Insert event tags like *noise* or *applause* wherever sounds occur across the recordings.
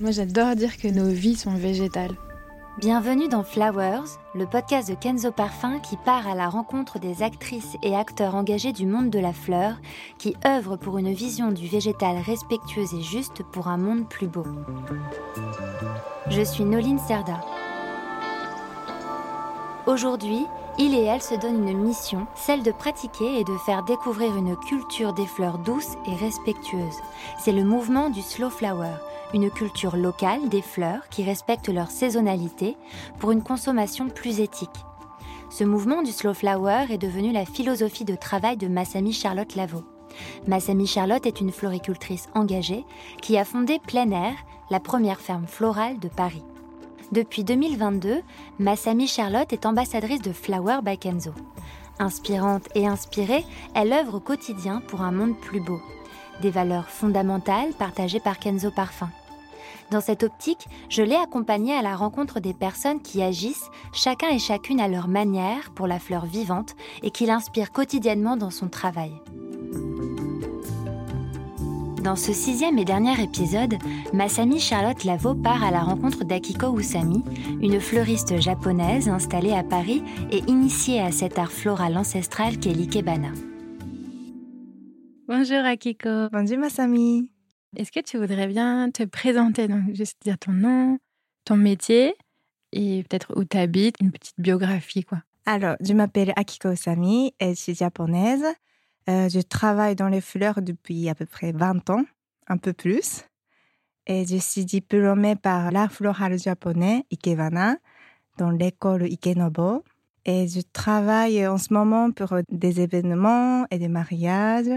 Moi, j'adore dire que nos vies sont végétales. Bienvenue dans Flowers, le podcast de Kenzo Parfum qui part à la rencontre des actrices et acteurs engagés du monde de la fleur, qui œuvrent pour une vision du végétal respectueuse et juste pour un monde plus beau. Je suis Noline Serda. Aujourd'hui, il et elle se donnent une mission, celle de pratiquer et de faire découvrir une culture des fleurs douces et respectueuses. C'est le mouvement du Slow Flower, une culture locale des fleurs qui respectent leur saisonnalité pour une consommation plus éthique. Ce mouvement du Slow Flower est devenu la philosophie de travail de Massami Charlotte Lavaux. Massami Charlotte est une floricultrice engagée qui a fondé Plein Air, la première ferme florale de Paris. Depuis 2022, Massami Charlotte est ambassadrice de Flower by Kenzo. Inspirante et inspirée, elle œuvre au quotidien pour un monde plus beau. Des valeurs fondamentales partagées par Kenzo Parfum. Dans cette optique, je l'ai accompagnée à la rencontre des personnes qui agissent, chacun et chacune à leur manière, pour la fleur vivante et qui l'inspirent quotidiennement dans son travail. Dans ce sixième et dernier épisode, Masami Charlotte Lavaux part à la rencontre d'Akiko Usami, une fleuriste japonaise installée à Paris et initiée à cet art floral ancestral qu'est l'ikebana. Bonjour Akiko. Bonjour Masami. Est-ce que tu voudrais bien te présenter, donc juste dire ton nom, ton métier et peut-être où tu habites, une petite biographie quoi? Alors, je m'appelle Akiko Usami et je suis japonaise. Euh, je travaille dans les fleurs depuis à peu près 20 ans, un peu plus. Et je suis diplômée par l'art floral japonais Ikebana dans l'école Ikenobo. Et je travaille en ce moment pour des événements et des mariages.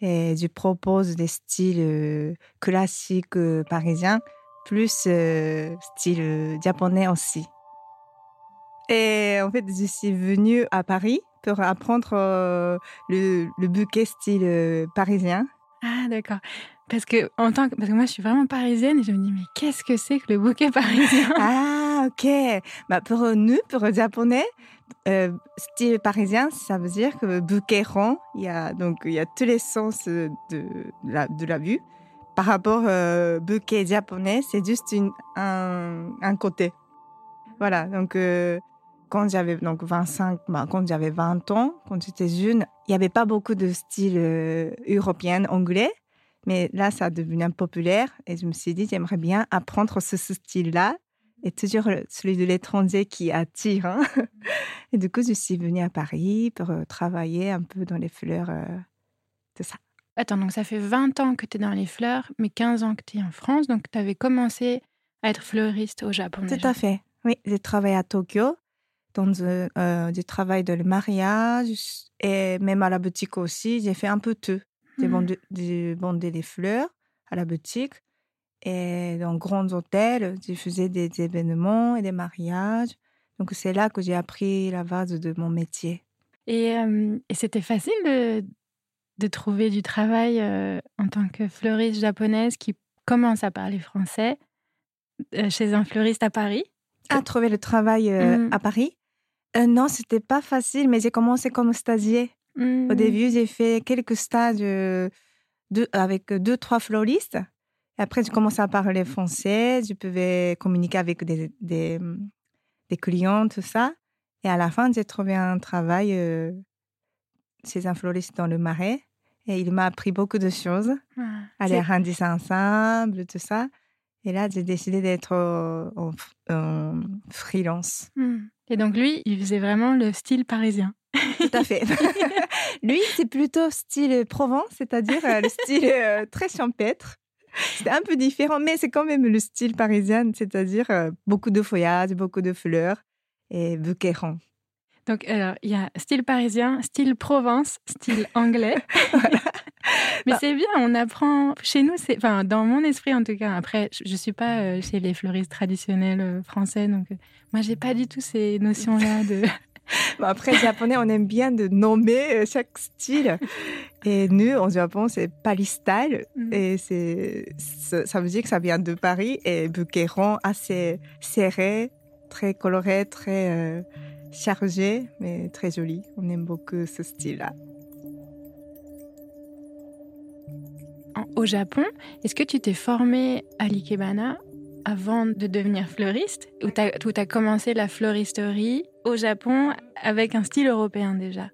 Et je propose des styles euh, classiques euh, parisiens, plus style japonais aussi. Et en fait, je suis venue à Paris pour apprendre euh, le, le, bouquet style euh, parisien. Ah, d'accord. Parce que, en tant que, parce que moi, je suis vraiment parisienne et je me dis, mais qu'est-ce que c'est que le bouquet parisien? *laughs* Ah, ok. Bah, pour nous, pour les Japonais, euh, style parisien, ça veut dire que bouquet rond, il y a, donc, il y a tous les sens de, la, de la vue. Par rapport au bouquet japonais, c'est juste une, un, un côté. Voilà, donc quand j'avais donc 25, bah, quand j'avais 20 ans, quand j'étais jeune, il n'y avait pas beaucoup de style euh, européen, anglais. Mais là, ça a devenu populaire et je me suis dit, j'aimerais bien apprendre ce, style-là et toujours celui de l'étranger qui attire. Hein. *laughs* Et du coup, je suis venue à Paris pour euh, travailler un peu dans les fleurs, euh, ça. Attends, donc ça fait 20 ans que tu es dans les fleurs, mais 15 ans que tu es en France. Donc, tu avais commencé à être fleuriste au Japon. Tout à fait. Oui, j'ai travaillé à Tokyo dans euh, du travail de mariage et même à la boutique aussi. J'ai fait un peu tout. J'ai mmh. vendu, des fleurs à la boutique et dans grands hôtels, je faisais des événements et des mariages. Donc c'est là que j'ai appris la base de mon métier. Et, et c'était facile de, de, trouver du travail euh, en tant que fleuriste japonaise qui commence à parler français euh, chez un fleuriste à Paris? À trouver le travail mmh. à Paris? Euh, non, c'était pas facile, mais j'ai commencé comme stagiaire. Au mmh. début, j'ai fait quelques stages euh, avec deux, trois floristes. Après, j'ai commencé à parler français. Je pouvais communiquer avec des, des, clients, tout ça. Et à la fin, j'ai trouvé un travail euh, chez un floriste dans le Marais. Et il m'a appris beaucoup de choses. Ah, aller rendre ça ensemble, tout ça. Et là, j'ai décidé d'être en, freelance. Mmh. Et donc lui, il faisait vraiment le style parisien. Tout à fait. *laughs* lui, c'est plutôt style Provence, c'est-à-dire euh, le style euh, très champêtre. C'est un peu différent, mais c'est quand même le style parisien, c'est-à-dire euh, beaucoup de feuillages, beaucoup de fleurs et bouquet rond. Donc, alors, il y a style parisien, style Provence, style anglais. *laughs* Mais bah c'est bien, on apprend. Chez nous, c'est, enfin, dans mon esprit en tout cas. Après, je, ne suis pas euh, chez les fleuristes traditionnels euh, français, donc euh, moi, j'ai pas du tout ces notions-là de. *laughs* Après, les japonais, on aime bien de nommer chaque style. Et nous, en Japon, c'est Palistyle. Mm. Et c'est, ça veut dire que ça vient de Paris. Et bouquet rond assez serré, très coloré, très chargé, mais très joli. On aime beaucoup ce style-là. au Japon, est-ce que tu t'es formé à l'ikebana avant de devenir fleuriste? Ou tu as, commencé la fleuristerie au Japon avec un style européen déjà?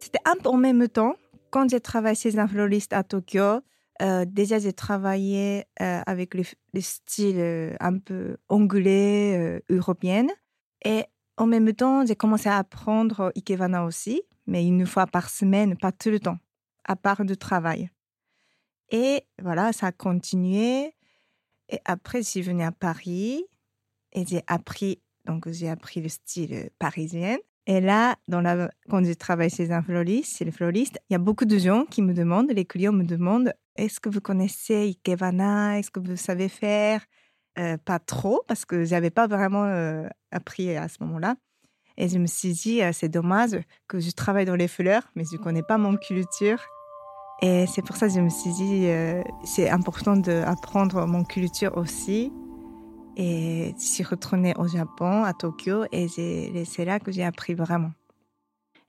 C'était un peu en même temps. Quand j'ai travaillé chez un fleuriste à Tokyo, euh, déjà j'ai travaillé euh, avec le, style euh, un peu anglais, européen. Et en même temps, j'ai commencé à apprendre Ikebana aussi, mais une fois par semaine, pas tout le temps, à part de travail. Et voilà, ça a continué. Et après, je suis venue à Paris et j'ai appris, donc j'ai appris le style parisien. Et là, dans la, quand je travaille chez un fleuriste, chez le fleuriste, il y a beaucoup de gens qui me demandent, les clients me demandent, est-ce que vous connaissez Ikebana Est-ce que vous savez faire? Euh, Pas trop, parce que j'avais pas vraiment euh, appris à ce moment-là. Et je me suis dit, euh, c'est dommage que je travaille dans les fleurs, mais je connais pas mon culture. Et c'est pour ça que je me suis dit, c'est important d'apprendre mon culture aussi. Et je suis retournée au Japon, à Tokyo, et c'est là que j'ai appris vraiment.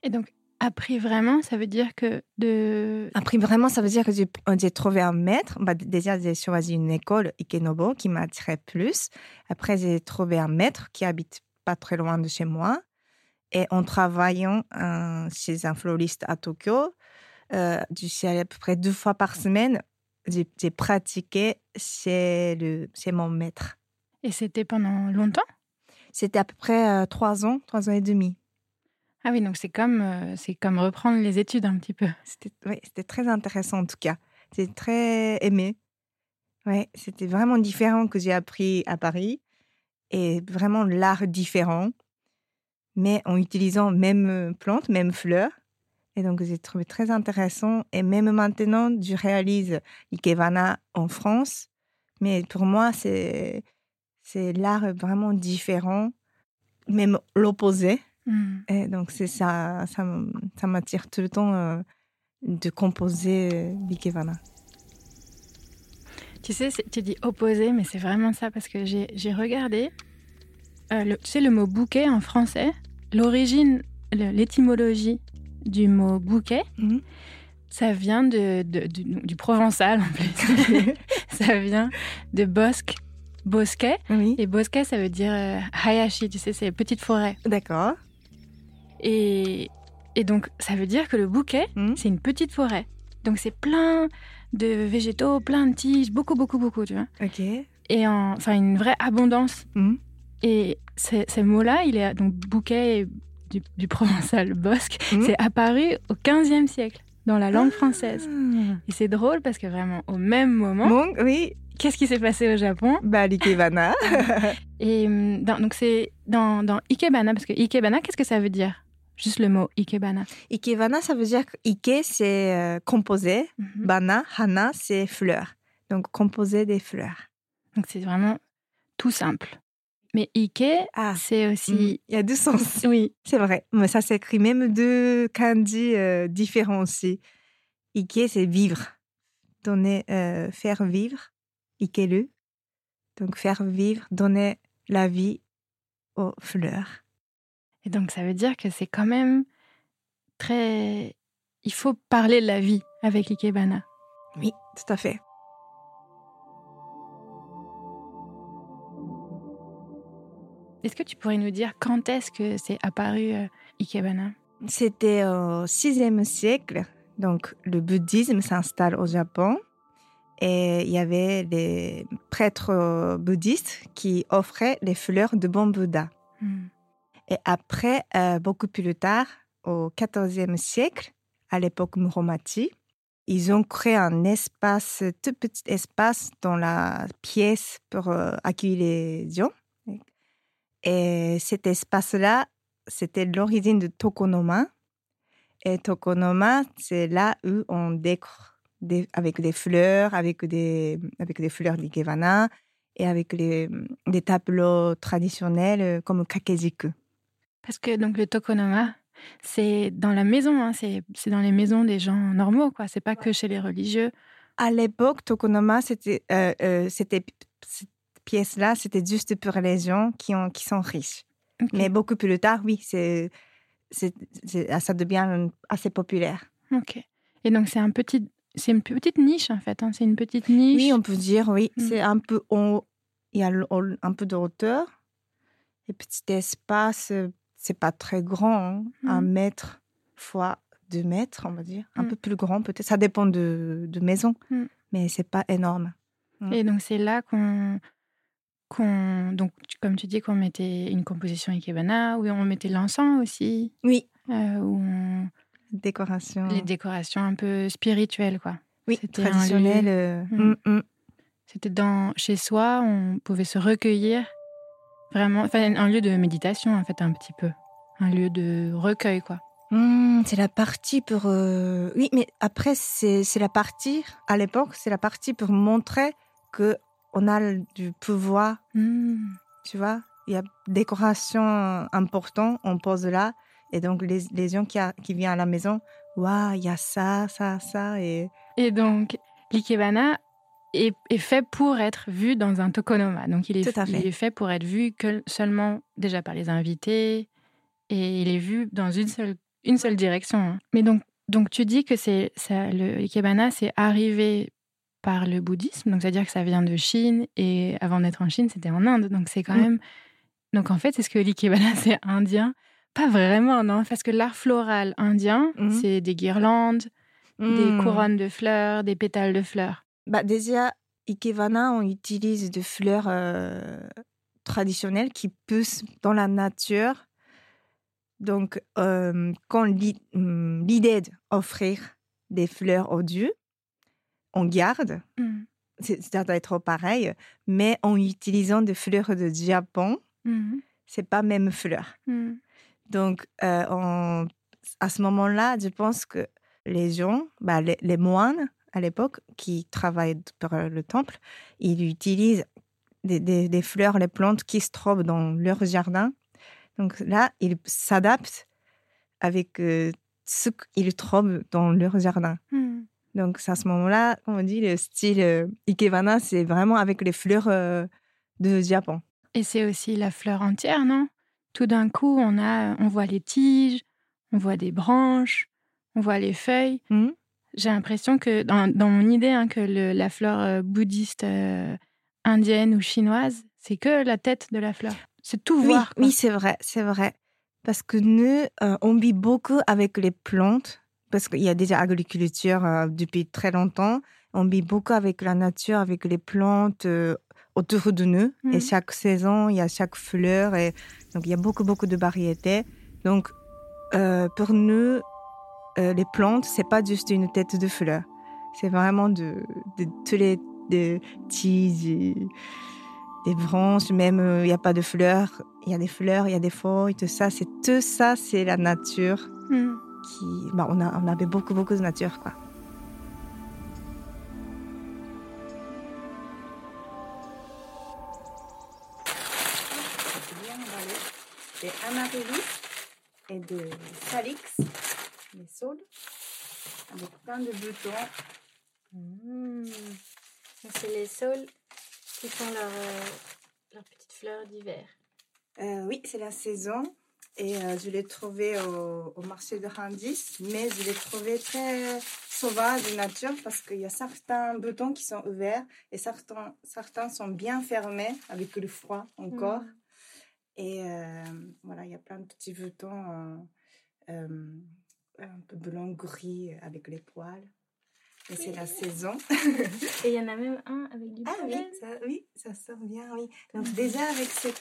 Et donc, appris vraiment, ça veut dire que de... Appris vraiment, ça veut dire que j'ai trouvé un maître. Bah, déjà, j'ai choisi une école, Ikenobo, qui m'attirait plus. Après, j'ai trouvé un maître qui habite pas très loin de chez moi. Et en travaillant euh, chez un floriste à Tokyo, euh, je suis allée à peu près deux fois par semaine. J'ai pratiqué chez, le, chez mon maître. Et c'était pendant longtemps? C'était à peu près euh, trois ans, trois ans et demi. Ah oui, donc c'est comme, euh, c'est comme reprendre les études un petit peu. *laughs* C'était, très intéressant en tout cas. C'était très aimé. Ouais, c'était vraiment différent que j'ai appris à Paris et vraiment l'art différent, mais en utilisant même euh, plantes, même fleurs. Et donc j'ai trouvé très intéressant. Et même maintenant, je réalise Ikebana en France, mais pour moi c'est c'est l'art vraiment différent, même l'opposé. Mm. Et donc, c'est ça, ça, ça m'attire tout le temps euh, de composer Bikevana. Tu sais, tu dis opposé, mais c'est vraiment ça parce que j'ai regardé. Euh, le, tu sais, le mot bouquet en français, l'origine, l'étymologie du mot bouquet, mm. ça vient de, du, du, provençal en plus. *laughs* ça vient de bosque, bosquet. Et bosquet, ça veut dire euh, hayashi, tu sais, c'est petite forêt. D'accord. Et, et donc, ça veut dire que le bouquet, hmm. c'est une petite forêt. Donc, c'est plein de végétaux, plein de tiges, beaucoup, beaucoup, beaucoup, tu vois. Ok. Et enfin, une vraie abondance. Hmm. Et ce mot-là, il est donc bouquet du, du provençal bosque, hmm. c'est apparu au 15e siècle dans la langue française. Ah. Et c'est drôle parce que vraiment, au même moment, oui. qu'est-ce qui s'est passé au Japon? Bah, l'ikebana. *laughs* Et donc, c'est dans, dans ikebana, parce que ikebana, qu'est-ce que ça veut dire? Juste le mot ikebana. Ikebana, ça veut dire ike, c'est euh, composé. Mhm. Bana, hana, c'est fleur. Donc, composé des fleurs. Donc, c'est vraiment tout simple. Mais ike, ah, c'est aussi. Mm, il y a deux sens. *laughs* Oui. C'est vrai. Mais ça s'écrit même deux kanji euh, différents aussi. Ike, c'est vivre. Donner, euh, faire vivre. Ikelu. Donc, faire vivre, donner la vie aux fleurs. Et donc, ça veut dire que c'est quand même très. Il faut parler de la vie avec l'Ikebana. Oui, tout à fait. Est-ce que tu pourrais nous dire quand est-ce que c'est apparu euh, Ikebana? C'était au 6e siècle. Donc, le bouddhisme s'installe au Japon. Et il y avait des prêtres bouddhistes qui offraient les fleurs de bon Bouddha. Hmm. Et après, euh, beaucoup plus tard, au XIVe siècle, à l'époque Muromachi, ils ont créé un espace, tout petit espace dans la pièce pour euh, accueillir les gens. Et cet espace-là, c'était l'origine de Tokonoma. Et Tokonoma, c'est là où on décore avec des fleurs, avec des, avec des fleurs et avec des tableaux traditionnels euh, comme Kakejiku. Parce que donc le tokonoma, c'est dans la maison, hein, c'est dans les maisons des gens normaux, quoi. C'est pas que chez les religieux. À l'époque, tokonoma, c'était euh, euh, c'était cette pièce-là, c'était juste pour les gens qui ont qui sont riches. Mais beaucoup plus tard, oui, c'est ça devient assez populaire. Ok. Et donc c'est un petit c'est une petite niche en fait. Hein. C'est une petite niche. Oui, on peut dire oui. Mm. C'est un peu il y a un peu de hauteur. Et petit espace, c'est pas très grand, hein. un mmh. mètre fois deux mètres, on va dire. Un mmh. peu plus grand, peut-être. Ça dépend de, de maison, mmh. mais c'est pas énorme. Et donc, c'est là qu'on. qu'on donc, comme tu dis, qu'on mettait une composition ikebana, où on mettait l'encens aussi. Oui. Euh, où Décoration. Les décorations un peu spirituelles, quoi. Oui, traditionnelles. Euh, c'était dans chez soi, on pouvait se recueillir vraiment, enfin un lieu de méditation en fait un petit peu, un lieu de recueil quoi. Mmh, c'est la partie pour euh, oui, mais après c'est la partie à l'époque c'est la partie pour montrer que on a du pouvoir. Mmh. Tu vois, il y a décoration importante, on pose là et donc les, les gens qui, qui viennent à la maison, waouh, il y a ça, ça, ça et et donc l'ikebana est, fait pour être vu dans un tokonoma. Donc il est, fait. il est fait pour être vu que seulement déjà par les invités et il est vu dans une seule, une seule direction. Hein. Mais donc, donc tu dis que c'est ça, le ikebana c'est arrivé par le bouddhisme, donc c'est-à-dire que ça vient de Chine et avant d'être en Chine c'était en Inde, donc c'est quand même. Donc en fait c'est ce que l'ikebana *laughs* c'est indien, pas vraiment non, parce que l'art floral indien mmh. c'est des guirlandes, des mmh. couronnes de fleurs, des pétales de fleurs. Bah déjà, Ikebana, on utilise des fleurs euh, traditionnelles qui poussent dans la nature. Donc, euh, quand hum, l'idée d'offrir des fleurs aux dieux, on garde. Mmh. Ça doit être pareil, mais en utilisant des fleurs de Japon, mmh. c'est pas même fleur. Mmh. Donc, euh, à ce moment-là, je pense que les gens, bah, les moines, à l'époque, qui travaillent pour le temple, ils utilisent des, fleurs, les plantes qui se trouvent dans leur jardin. Donc là, ils s'adaptent avec euh, ce qu'ils trouvent dans leur jardin. Hmm. Donc à ce moment-là, on dit, le style euh, Ikebana, c'est vraiment avec les fleurs euh, de Japon. Et c'est aussi la fleur entière, non? Tout d'un coup, on, a, on voit les tiges, on voit des branches, on voit les feuilles. Hmm. J'ai l'impression que, dans, mon idée, hein, que la fleur euh, bouddhiste euh, indienne ou chinoise, c'est que la tête de la fleur. C'est tout oui, voir. Oui, c'est vrai, c'est vrai. Parce que nous, euh, on vit beaucoup avec les plantes, parce qu'il y a déjà agriculture depuis très longtemps. On vit beaucoup avec la nature, avec les plantes autour de nous. Et mmh. chaque saison, il y a chaque fleur. Et donc, il y a beaucoup, beaucoup de variétés. Donc, pour nous, euh, les plantes, c'est pas juste une tête de fleur. C'est vraiment de, de, tous les de tiges, des branches, même euh, il n'y a pas de fleurs. Il y a des fleurs, il y a des feuilles, tout ça. C'est tout ça, c'est la nature. Hmm. Qui, bah, on, a, on avait beaucoup, beaucoup de nature, quoi. et de salix les saules avec plein de boutons. Mmh. C'est les saules qui font leurs leur euh, petites fleurs d'hiver. Euh, oui, c'est la saison. Et euh, je l'ai trouvé au, marché de Randis, mais je l'ai trouvé très sauvage de nature parce qu'il y a certains boutons qui sont ouverts et certains, certains sont bien fermés avec le froid encore. Mmh. Et voilà, il y a plein de petits boutons un peu blanc-gris avec les poils. Et c'est la saison. *laughs* Et il y en a même un avec du Ah oui ça, oui, ça sort bien, oui. Donc déjà avec cette,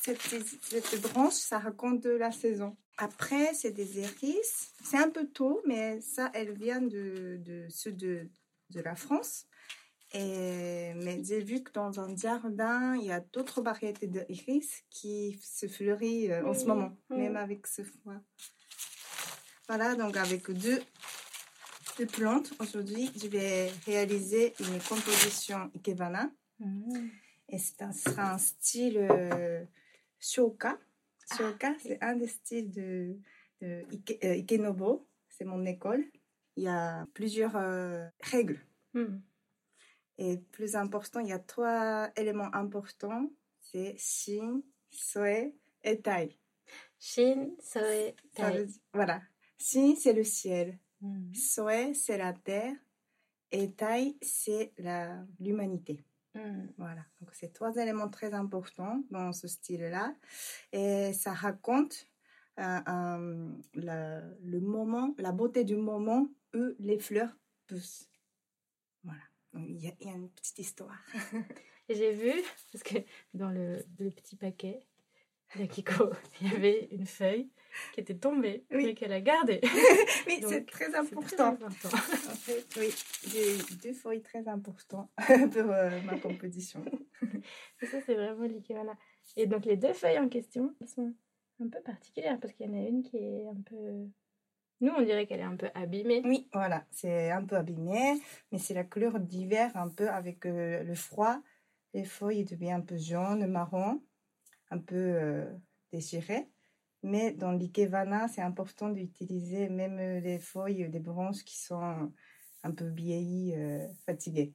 cette, cette, branche, ça raconte de la saison. Après, c'est des iris. C'est un peu tôt, mais ça, elle vient de, de sud de, de la France. Et, mais j'ai vu que dans un jardin, il y a d'autres variétés d'iris qui se fleurissent euh, en ce moment, même avec ce froid. Voilà, donc avec deux, deux plantes, aujourd'hui, je vais réaliser une composition Ikebana. Mm. Et ce sera un style euh, Shoka. Shoka, ah, c'est un des styles de, de euh, Ikenobo. C'est mon école. Il y a plusieurs euh, règles. Mm. Et plus important, il y a trois éléments importants. C'est Shin, Soe et Tai. Shin, Soe, Tai. Voilà. Si, c'est le ciel. Mmh. c'est la terre. Et Tai, c'est l'humanité. Mm. Voilà, donc c'est trois éléments très importants dans ce style-là. Et ça raconte euh, euh, la- le moment, la beauté du moment où les fleurs poussent. Voilà, donc il y, a- il y a une petite histoire. *laughs* J'ai vu, parce que dans le, le petit paquet d'Akiko, *laughs* il y avait une feuille qui était tombée Oui. et qu'elle a gardée. *laughs* Oui, c'est très important. très important. En fait, oui, j'ai deux feuilles très importantes *laughs* pour euh, ma composition. *laughs* Et ça, c'est vraiment l'ikebana. Et donc, les deux feuilles en question, elles sont un peu particulières parce qu'il y en a une qui est un peu. Nous, on dirait qu'elle est un peu abîmée. Oui, voilà, c'est un peu abîmé, mais c'est la couleur d'hiver un peu avec euh, le froid. Les feuilles deviennent un peu jaunes, marron, un peu euh, déchirées. Mais dans l'ikebana, c'est important d'utiliser même euh, les feuilles des branches qui sont un peu vieillies, euh, fatiguées,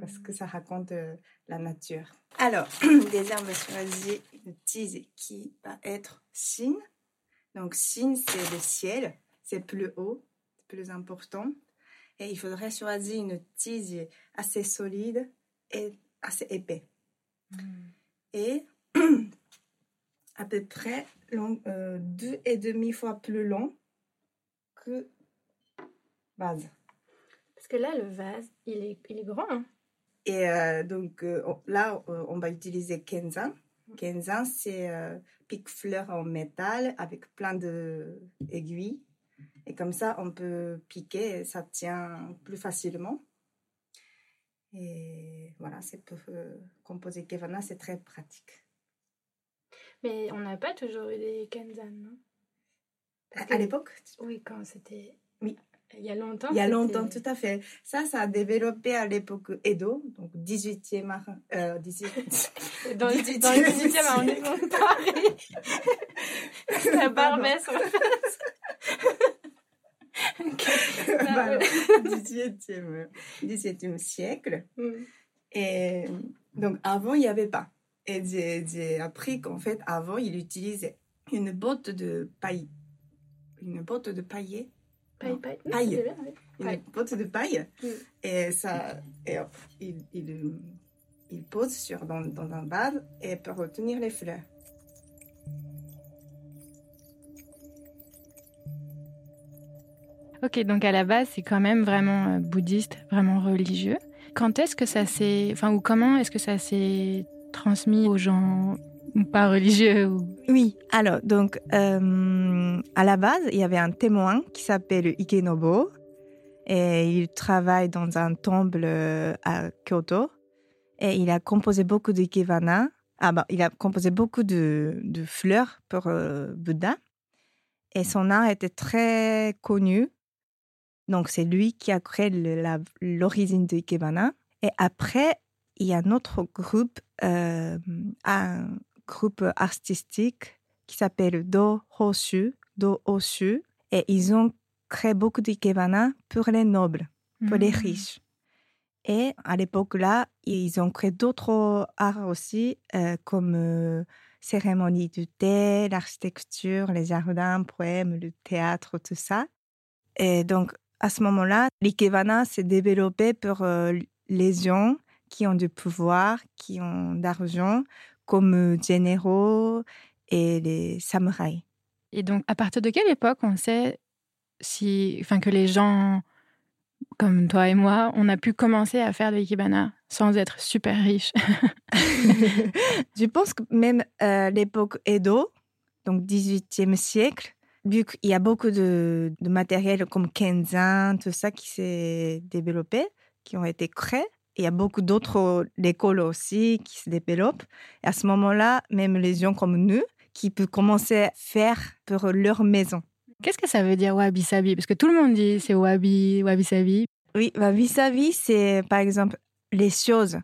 parce que ça raconte euh, la nature. Alors, on va choisir une tige qui va être Shin. Donc, Shin, c'est le ciel, c'est plus haut, c'est plus important. Et il faudrait choisir une tige assez solide et assez épais. Mm. Et *clears throat* à peu près long, euh, deux et demi fois plus long que vase. Parce que là, le vase, il est, il est grand. hein. Et euh, donc euh, là, on va utiliser Kenzan. Kenzan, c'est pique-fleur en métal avec plein d'aiguilles. Et comme ça, on peut piquer et ça tient plus facilement. Et voilà, c'est pour composer Kevana, c'est très pratique. Mais on n'a pas toujours eu des Kenzan, non? À, Parce à que- l'époque, Oui, quand c'était. Oui. Il y a longtemps. il y a longtemps, tout à fait. Ça, ça a développé à l'époque Edo, donc 18e, ar- euh, 18 *laughs* Dans, le- 18e dans le 18e arrondissement de Paris. *laughs* La Barbès, en fait. Voilà, 18e, 18e siècle. Mm. Et donc, avant, il n'y avait pas. Et j'ai j'ai appris qu'en fait, avant, il utilisait une botte de paille. Une botte de paillet. Paille, paille. Non, Paille. c'est bien, oui. Une Paille. botte de paille. Et ça, et hop, il, il, il pose sur, dans, dans un vase et peut retenir les fleurs. Ok, donc à la base, c'est quand même vraiment euh, bouddhiste, vraiment religieux. Quand est-ce que ça s'est. Enfin, ou comment est-ce que ça s'est transmis aux gens pas religieux ou... Oui, alors, donc, euh, à la base, il y avait un témoin qui s'appelle Ikenobo. Et il travaille dans un temple euh, à Kyoto. Et il a composé beaucoup de ikebana. Ah bah, il a composé beaucoup de, fleurs pour euh, Bouddha. Et son art était très connu. Donc, c'est lui qui a créé l'origine de ikebana. Et après, il y a un autre groupe, euh, un groupe artistique qui s'appelle Do Hoshu, Do Hoshu. Et ils ont créé beaucoup d'ikebana pour les nobles pour les Mm. riches. Et à l'époque-là, ils ont créé d'autres arts aussi, euh, comme euh, cérémonie du thé, l'architecture, les jardins, poèmes, le théâtre, tout ça. Et donc, à ce moment-là, l'ikebana s'est développé pour euh, les gens qui ont du pouvoir, qui ont d'argent, comme euh, généraux et les samouraïs. Et donc, à partir de quelle époque on sait si, enfin, que les gens comme toi et moi, on a pu commencer à faire de l'ikebana sans être super riche *laughs* Je pense que même euh, l'époque Edo, donc 18e siècle, vu qu'il y a beaucoup de, de matériel comme Kenzan, tout ça qui s'est développé, qui ont été créés, il y a beaucoup d'autres écoles aussi qui se développent. Et à ce moment-là, même les gens comme nous, qui peuvent commencer à faire pour leur maison. Qu'est-ce que ça veut dire wabi-sabi Parce que tout le monde dit c'est wabi, wabi-sabi. Oui, bah, vis-à-vis, c'est par exemple les choses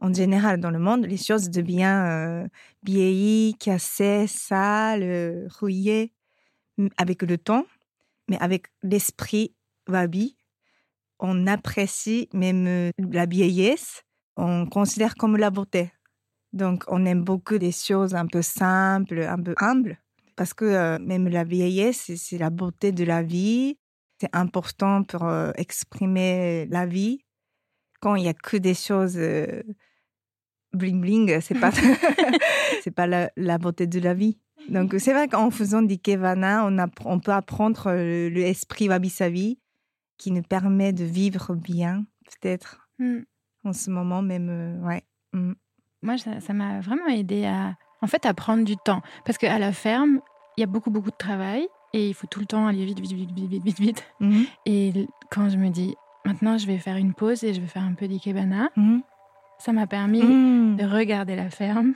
en général dans le monde, les choses deviennent euh, vieillies, cassées, sales, euh, rouillées avec le temps, mais avec l'esprit wabi, on apprécie même la vieillesse, on considère comme la beauté. Donc, on aime beaucoup des choses un peu simples, un peu humbles, parce que euh, même la vieillesse, c'est- la beauté de la vie, c'est important pour euh, exprimer la vie. Quand il n'y a que des choses euh, bling bling, c'est *laughs* pas, *laughs* c'est pas la, la, beauté de la vie. Donc, c'est vrai qu'en faisant d'Ikevana, on, on peut apprendre l'esprit wabi-sabi qui nous permet de vivre bien, peut-être, mm. en ce moment même. ouais. Mm. Moi, ça m'a vraiment aidé à, en fait, à prendre du temps. Parce qu'à la ferme, il y a beaucoup, beaucoup de travail et il faut tout le temps aller vite, vite, vite, vite, vite, vite, vite. Mm-hmm. Et quand je me dis, maintenant, je vais faire une pause et je vais faire un peu d'ikebana, ça m'a permis de regarder la ferme,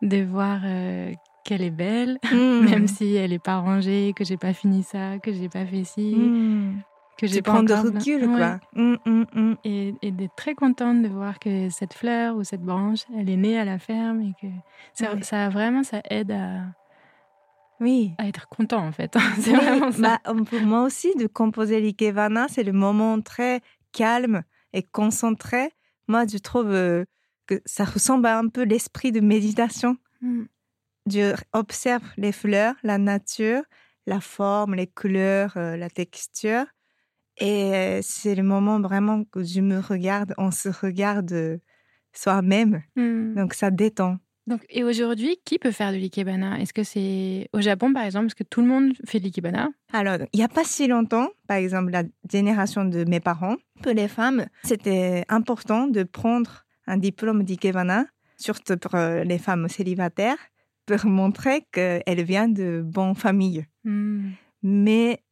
de voir euh, qu'elle est belle, *laughs* même si elle n'est pas rangée, que j'ai pas fini ça, que j'ai pas fait ci que j'ai prendre de recul, quoi. Hum, hum, hum. Et, d'être très contente de voir que cette fleur ou cette branche, elle est née à la ferme et que ça, ça vraiment, ça aide à, oui. à être content en fait. *laughs* c'est vraiment ça. Bah, pour moi aussi, de composer l'ikevana, c'est le moment très calme et concentré. Moi, je trouve euh, que ça ressemble à un peu l'esprit de méditation. Je observe les fleurs, la nature, la forme, les couleurs, euh, la texture. Et c'est le moment vraiment que je me regarde, on se regarde soi-même. Mmh. Donc ça détend. Donc, et aujourd'hui, qui peut faire de l'ikebana? Est-ce que c'est au Japon, par exemple Est-ce que tout le monde fait de l'ikebana? Alors, il n'y a pas si longtemps, par exemple, la génération de mes parents, pour les femmes, c'était important de prendre un diplôme d'ikebana, surtout pour les femmes célibataires, pour montrer qu'elles viennent de bonnes familles. Mmh. Mais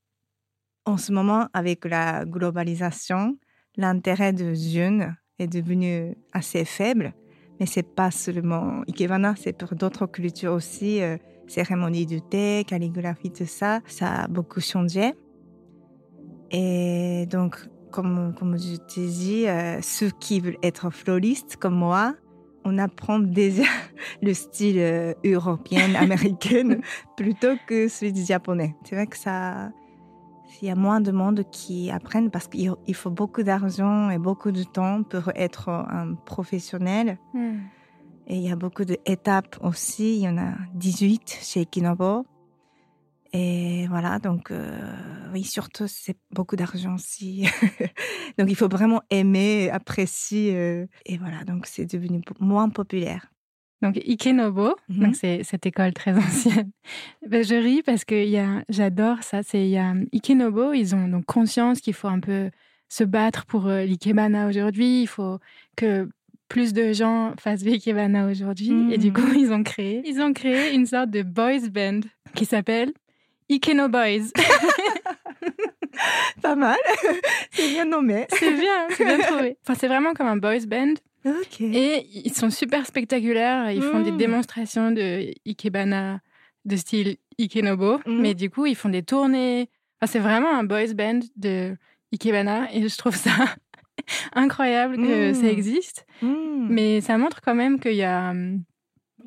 en ce moment, avec la globalisation, l'intérêt de jeunes est devenu assez faible. Mais c'est pas seulement Ikebana, c'est pour d'autres cultures aussi. Euh, cérémonie du thé, calligraphie, tout ça, ça a beaucoup changé. Et donc, comme, comme je t'ai dit, euh, ceux qui veulent être floristes comme moi, on apprend déjà *laughs* le style euh, européen, *laughs* américain, plutôt que celui du japonais. C'est vrai que ça, il y a moins de monde qui apprennent parce qu'il faut beaucoup d'argent et beaucoup de temps pour être un professionnel. Hmm. Et il y a beaucoup d'étapes aussi. Il y en a 18 chez Kinobo. Et voilà, donc euh, oui, surtout, c'est beaucoup d'argent aussi. *laughs* donc il faut vraiment aimer, apprécier. Euh, et voilà, donc c'est devenu moins populaire. Donc Ikenobo, mhm. donc c'est cette école très *laughs* ancienne. Ben, je ris parce que j'adore ça. C'est a Ikenobo, ils ont donc conscience qu'il faut un peu se battre pour euh, l'ikebana aujourd'hui. Il faut que plus de gens fassent l'ikebana aujourd'hui. Et du mhm. coup, ils ont créé, ils ont créé une sorte de boys band qui s'appelle Ikeno Boys. *laughs* Pas mal, *laughs* c'est bien nommé. C'est bien, c'est bien trouvé. Enfin, c'est vraiment comme un boys band et ils sont super spectaculaires. Ils font des hmm. démonstrations de ikebana de style ikenobo. Hmm. Mais du coup, ils font des tournées. c'est vraiment un boys band de ikebana. Et je trouve ça *laughs* incroyable que ça hmm. existe. Mais ça montre quand même qu'il y a,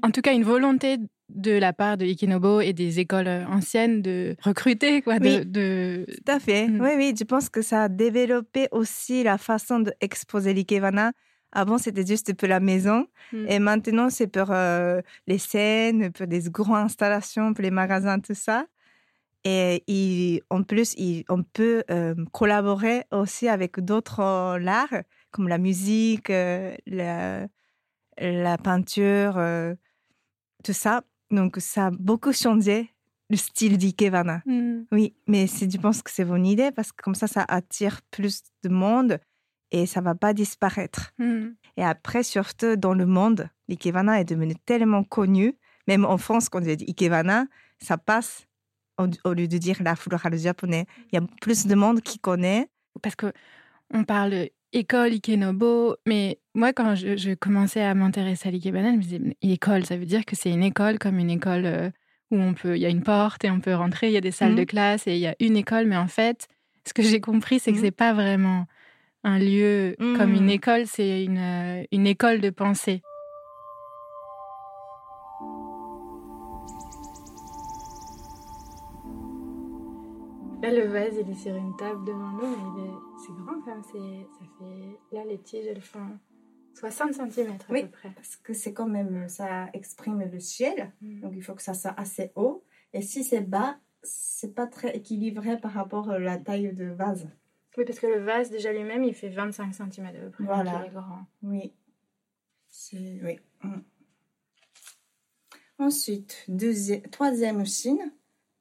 en tout cas, une volonté de la part de Ikenobo et des écoles anciennes de recruter quoi de, de... tout à fait oui oui je pense que ça a développé aussi la façon d'exposer l'ikebana avant, c'était juste pour la maison. Hmm. Et maintenant, c'est pour euh, les scènes, pour des grandes installations, pour les magasins, tout ça. Et en plus, on peut euh, collaborer aussi avec d'autres arts, comme la musique, euh, la, la, peinture, tout ça. Donc, ça a beaucoup changé le style d'Ikevana. Hmm. Oui, mais je pense que c'est bonne idée parce que comme ça, ça attire plus de monde et ça va pas disparaître. Hmm. Et après, surtout dans le monde, l'ikebana est devenu tellement connu, même en France, quand on dit ikebana, ça passe au, lieu de dire la florale japonais. Il y a plus de monde qui connaît. Parce que on parle école ikenobo, mais moi, quand je, commençais à m'intéresser à l'ikebana, je me disais, école, ça veut dire que c'est une école comme une école euh, où on peut, il y a une porte et on peut rentrer, il y a des salles de mmh. classe et il y a une école, mais en fait, ce que j'ai compris, c'est que mmh. c'est pas vraiment un lieu comme une mmh. école, c'est une, euh, une école de pensée. Là, le vase, il est sur une table devant nous, mais c'est grand quand même. Ça fait... Là, les tiges, elles font 60 cm à oui, peu près. parce que c'est quand même, ça exprime le ciel, mmh. donc il faut que ça soit assez haut. Et si c'est bas, c'est pas très équilibré par rapport à la taille de vase. Oui, parce que le vase, déjà lui-même, il fait 25 cm à peu près. Voilà. Il est grand. Oui. C'est oui. Mm. Ensuite, deuxième, troisième signe.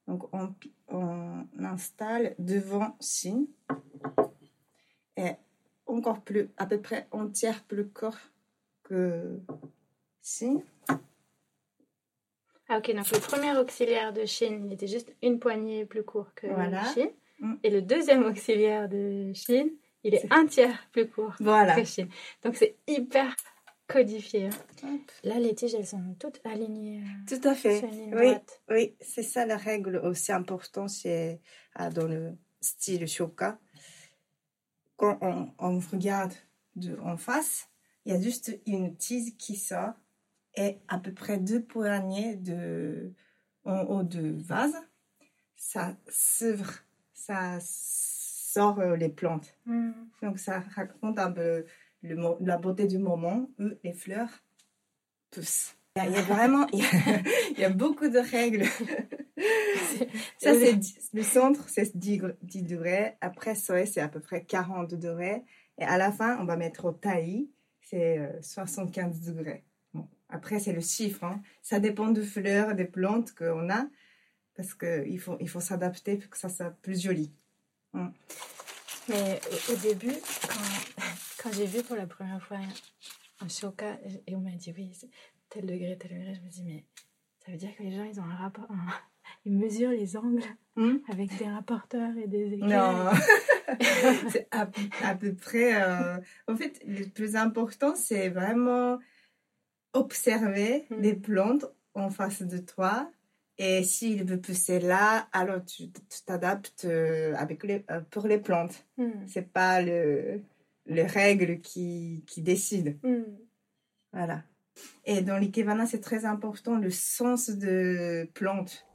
Donc, on, on installe devant signe. Et encore plus, à peu près un tiers plus court que signe. Ah ok, donc le premier auxiliaire de Chine, il était juste une poignée plus court que Voilà. Chine. Mm. Et le deuxième auxiliaire de Chine, il est un tiers plus court Voilà. que Chine. Donc c'est hyper codifié. hein. Hop. Là, les tiges, elles sont toutes alignées euh, Tout à fait. sur une ligne Oui, droite. oui, c'est ça la règle aussi importante chez, ah, dans le style shoka. Quand on, on regarde de, en face, il y a juste une tige qui sort et à peu près deux poignées de, en haut de vase. Ça s'ouvre, ça sort euh, les plantes. Mm. Donc ça raconte un peu le, la beauté du moment où les fleurs poussent. Il y a, il y a vraiment, il y a, *laughs* il y a beaucoup de règles. Ça, c'est le centre, c'est 10, gr- 10 degrés. Après, soleil, c'est à peu près 40 degrés. Et à la fin, on va mettre au taillis, c'est euh, 75 degrés. Bon. Après, c'est le chiffre. hein. Ça dépend des fleurs, des plantes qu'on a, parce qu'il faut, il faut s'adapter pour que ça soit plus joli. Mais au, au début, quand, *laughs* quand j'ai vu pour la première fois un shoka et on m'a dit oui, tel degré, tel degré, je me dis mais ça veut dire que les gens ils ont un rapport, un- *laughs* ils mesurent les angles Hmm avec des rapporteurs et des équerres. Non, *laughs* c'est à, peu- à peu près. euh, En fait, le plus important, c'est vraiment observer Mm. les plantes en face de toi. Et s'il veut pousser là, alors tu t'adaptes euh, avec les, euh, pour les plantes. Hmm. C'est pas le, les règles qui, qui décident. Hmm. Voilà. Et dans l'ikebana, c'est très important le sens de plante.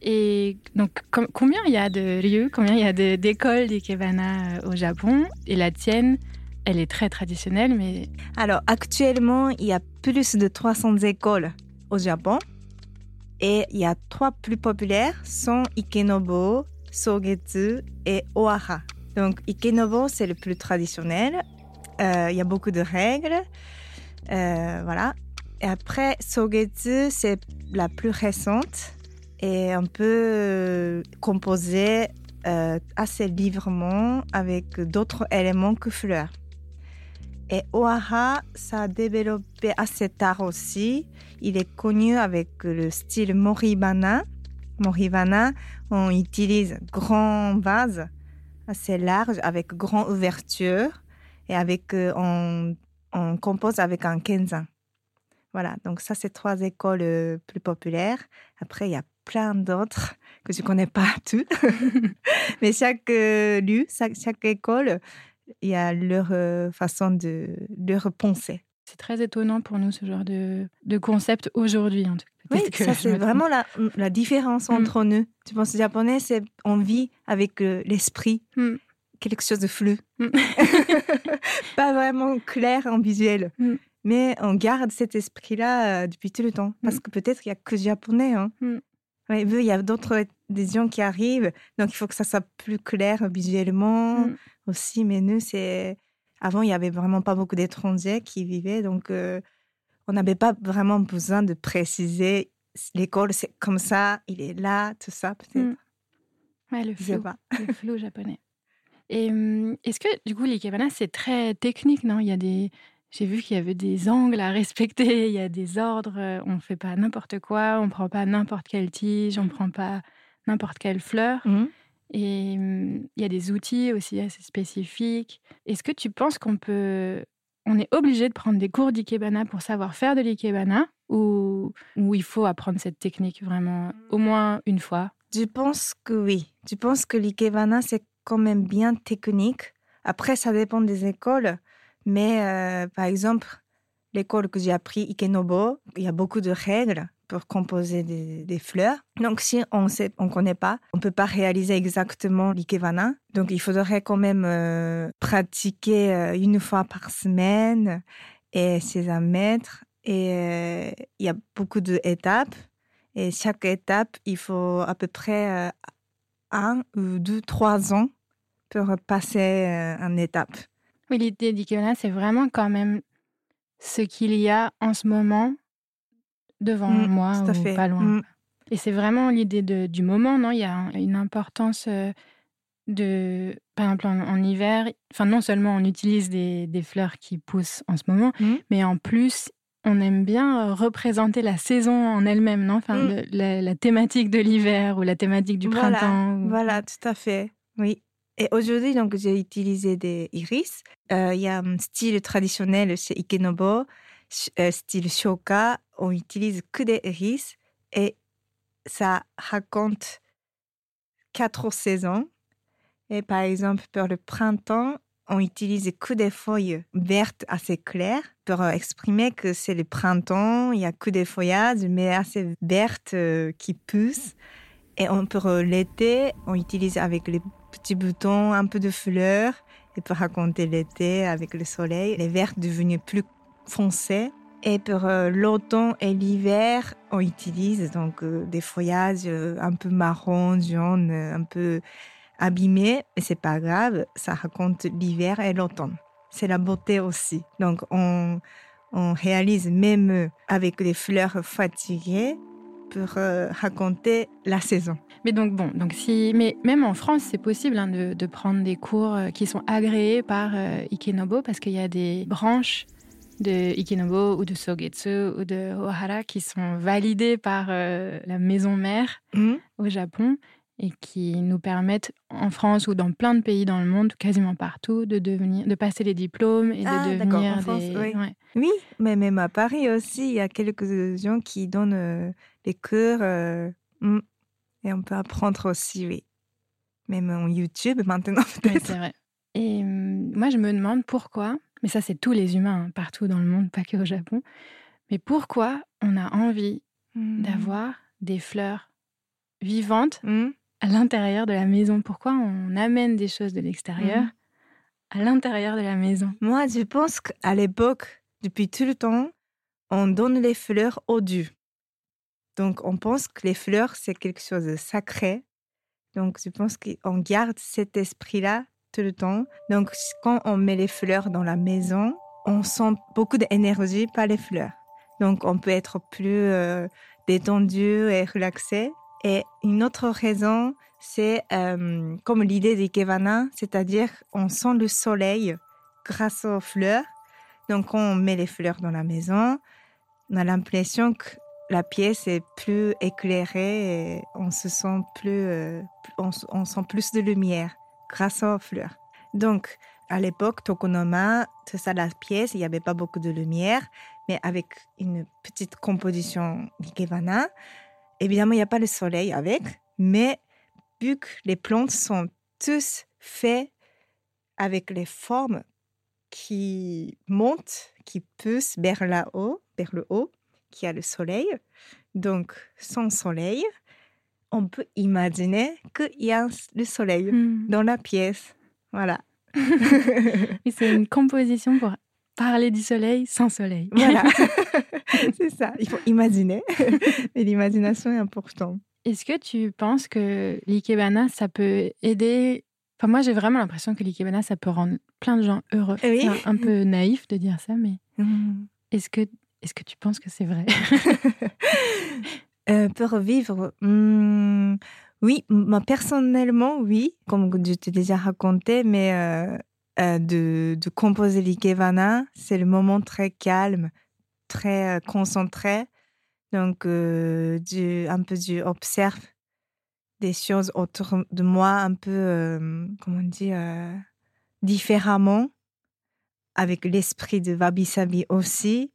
Et donc, com- combien il y a de lieux, combien il y a d'écoles d'Ikebana euh, au Japon? Et la tienne, elle est très traditionnelle, mais Alors, actuellement, il y a plus de 300 écoles au Japon. Et il y a trois plus populaires sont Ikenobo, Sogetsu et Oaha. Donc, Ikenobo, c'est le plus traditionnel. Euh, il y a beaucoup de règles. Euh, voilà. Et après, Sogetsu, c'est la plus récente. Et on peut euh, composer assez librement avec d'autres éléments que fleurs. Et Oaha, ça a développé assez tard aussi. Il est connu avec le style Moribana. Moribana, on utilise grand vase assez large avec grande ouverture et avec euh, on, on compose avec un kenzan. Voilà, donc ça c'est trois écoles euh, plus populaires. Après il y a plein d'autres que je connais pas *laughs* toutes, mais chaque euh, lieu, chaque école, il y a leur euh, façon de leur penser. c'est très étonnant pour nous ce genre de, de concept aujourd'hui. en tout cas. Oui, que ça c'est vraiment la, la différence Mm. entre nous. Tu penses japonais, c'est on vit avec euh, l'esprit, Mm. quelque chose de flou, Mm. *laughs* pas vraiment clair en visuel. Mm. Mais on garde cet esprit-là euh, depuis tout le temps. Parce que peut-être qu'il n'y a que japonais. Hein. Mm. Ouais, il y a d'autres des gens qui arrivent, donc il faut que ça soit plus clair visuellement Mm. Aussi. Mais nous, c'est avant, il y avait vraiment pas beaucoup d'étrangers qui vivaient, donc euh, on n'avait pas vraiment besoin de préciser l'école, c'est comme ça, il est là, tout ça peut-être. Mm. Ouais, le flou, le *laughs* flou japonais. Et hum, est-ce que du coup l'ikebana c'est très technique, non? Il y a des, j'ai vu qu'il y avait des angles à respecter, *laughs* il y a des ordres. euh, On fait pas n'importe quoi, on prend pas n'importe quelle tige, on prend pas n'importe quelle fleur. Mhm. Et hum, il y a des outils aussi assez spécifiques. Est-ce que tu penses qu'on peut, on est obligé de prendre des cours d'ikebana pour savoir faire de l'ikebana ou ou il faut apprendre cette technique vraiment au moins une fois? Je pense que oui. Je pense que l'ikebana, c'est quand même bien technique. Après, ça dépend des écoles. Mais euh, par exemple, l'école que j'ai appris, Ikenobo, il y a beaucoup de règles pour composer des, fleurs. Donc, si on ne on connaît pas, on peut pas réaliser exactement l'ikebana. Donc, il faudrait quand même euh, pratiquer euh, une fois par semaine et c'est un mètre. Et euh, il y a beaucoup d'étapes. Et chaque étape, il faut à peu près un ou deux, trois ans pour passer une étape. Oui, l'idée d'Ikebana, c'est vraiment quand même ce qu'il y a en ce moment devant Mm, moi ou fait. pas loin. Mm. Et c'est vraiment l'idée du moment, non? Il y a un- une importance euh, de, par exemple, en, en hiver, enfin non seulement on utilise des, des fleurs qui poussent en ce moment, Mm. mais en plus on aime bien euh, représenter la saison en elle-même, non? Enfin, Mm. le- la, la thématique de l'hiver ou la thématique du Voilà, printemps. ou- Voilà, tout à fait. Oui. Et aujourd'hui, donc, j'ai utilisé des iris. Euh, Il y a un style traditionnel chez Ikenobo, style Shoka. On utilise que des iris et ça raconte quatre saisons. Et par exemple, pour le printemps, on utilise que des feuilles vertes assez claires pour euh, exprimer que c'est le printemps, il y a que des feuillages, mais assez vertes euh, qui poussent. Et on pour euh, l'été, on utilise avec les petits boutons un peu de fleurs et pour raconter l'été avec le soleil, les verts devenus plus foncés. Et pour euh, l'automne et l'hiver, on utilise donc euh, des feuillages euh, un peu marron, jaune, un peu abîmés, mais c'est pas grave, ça raconte l'hiver et l'automne. C'est la beauté aussi. Donc on, on réalise même avec les fleurs fatiguées pour raconter la saison. Mais donc bon, donc si, mais même en France, c'est possible hein, de, de prendre des cours qui sont agréés par Ikenobo parce qu'il y a des branches de Ikenobo ou de Sogetsu ou de Ohara qui sont validées par euh, la maison mère Mhm. au Japon et qui nous permettent en France ou dans plein de pays dans le monde, quasiment partout, de devenir, de passer les diplômes et Ah, de d'accord, devenir en France, des. oui. ouais. Oui, mais même à Paris aussi, il y a quelques gens qui donnent euh, des cours euh, mm. et on peut apprendre aussi, oui. Même en YouTube *laughs* maintenant Oui, peut-être. c'est vrai. Et hum, moi, je me demande pourquoi, mais ça, c'est tous les humains hein, partout dans le monde, pas que au Japon, mais pourquoi on a envie Mm. d'avoir des fleurs vivantes Mm. à l'intérieur de la maison? Pourquoi on amène des choses de l'extérieur Mhm. à l'intérieur de la maison? Moi, je pense qu'à l'époque, depuis tout le temps, on donne les fleurs au Dieu. Donc, on pense que les fleurs, c'est quelque chose de sacré. Donc, je pense qu'on garde cet esprit-là tout le temps. Donc, quand on met les fleurs dans la maison, on sent beaucoup d'énergie par les fleurs. Donc, on peut être plus euh, détendu et relaxé. Et une autre raison, c'est euh, comme l'idée d'Ikebana, c'est-à-dire on sent le soleil grâce aux fleurs. Donc, quand on met les fleurs dans la maison, on a l'impression que la pièce est plus éclairée on se sent plus, euh, on sent plus de lumière grâce aux fleurs. Donc, à l'époque, Tokonoma, c'est ça la pièce, il n'y avait pas beaucoup de lumière, mais avec une petite composition d'Ikebana, évidemment, il n'y a pas le soleil avec, mais vu que les plantes sont tous faites avec les formes qui montent, qui poussent vers là-haut, vers le haut, qui a le soleil. Donc, sans soleil, on peut imaginer qu'il y a le soleil Hmm. dans la pièce. Voilà. *laughs* C'est une composition pour parler du soleil sans soleil. voilà. *laughs* *laughs* C'est ça. Il faut imaginer. Et l'imagination est importante. Est-ce que tu penses que l'ikebana, ça peut aider? Enfin, moi, j'ai vraiment l'impression que l'ikebana, ça peut rendre plein de gens heureux. Oui. C'est un, un peu naïf de dire ça, mais Mm. est-ce que, est que tu penses que c'est vrai? Euh, pour vivre, hmm, oui, moi personnellement, oui, comme je t'ai déjà raconté, mais euh, euh, de, composer l'ikebana, c'est le moment très calme, très euh, concentré. Donc, je, un peu, je observe des choses autour de moi un peu, comment dire, différemment, avec l'esprit de Wabi Sabi aussi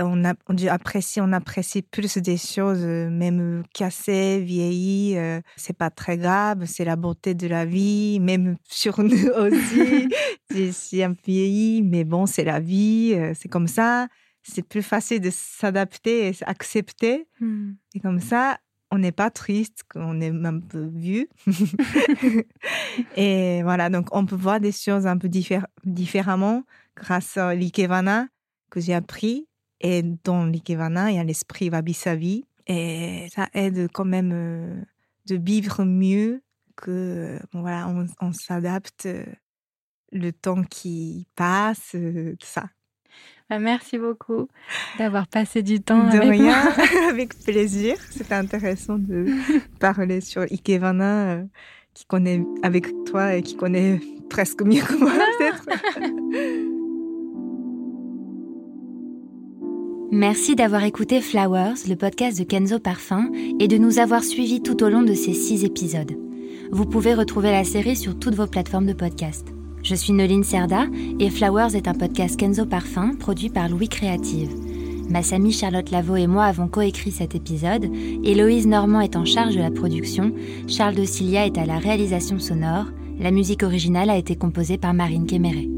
on, a, on apprécie, on apprécie plus des choses, euh, même cassées, vieillies. euh, c'est pas très grave, c'est la beauté de la vie, même sur nous *laughs* aussi. Je suis un peu vieillie, mais bon, c'est la vie, euh, c'est comme ça. C'est plus facile de s'adapter et s'accepter. Hmm. Et comme ça, on n'est pas triste, on est un peu vieux. *laughs* et voilà, donc on peut voir des choses un peu diffé- différemment grâce à l'ikebana que j'ai appris. Et dans l'ikebana, il y a l'esprit wabi-sabi. Et ça aide quand même euh, de vivre mieux que, euh, bon, voilà, on, on s'adapte euh, le temps qui passe, tout ça. Bah, merci beaucoup d'avoir passé du temps de avec rien, moi. *laughs* avec plaisir. C'était intéressant de *laughs* parler sur Ikevana, qui connaît avec toi et qui connaît presque mieux que moi, *laughs* peut-être. Merci d'avoir écouté Flowers, le podcast de Kenzo Parfum, et de nous avoir suivis tout au long de ces six épisodes. Vous pouvez retrouver la série sur toutes vos plateformes de podcast. Je suis Noline Serda et Flowers est un podcast Kenzo Parfum produit par Louis Créative. Massami, Charlotte Lavaux et moi avons coécrit cet épisode. Héloïse Normand est en charge de la production. Charles de Cilia est à la réalisation sonore. La musique originale a été composée par Marine Kéméré.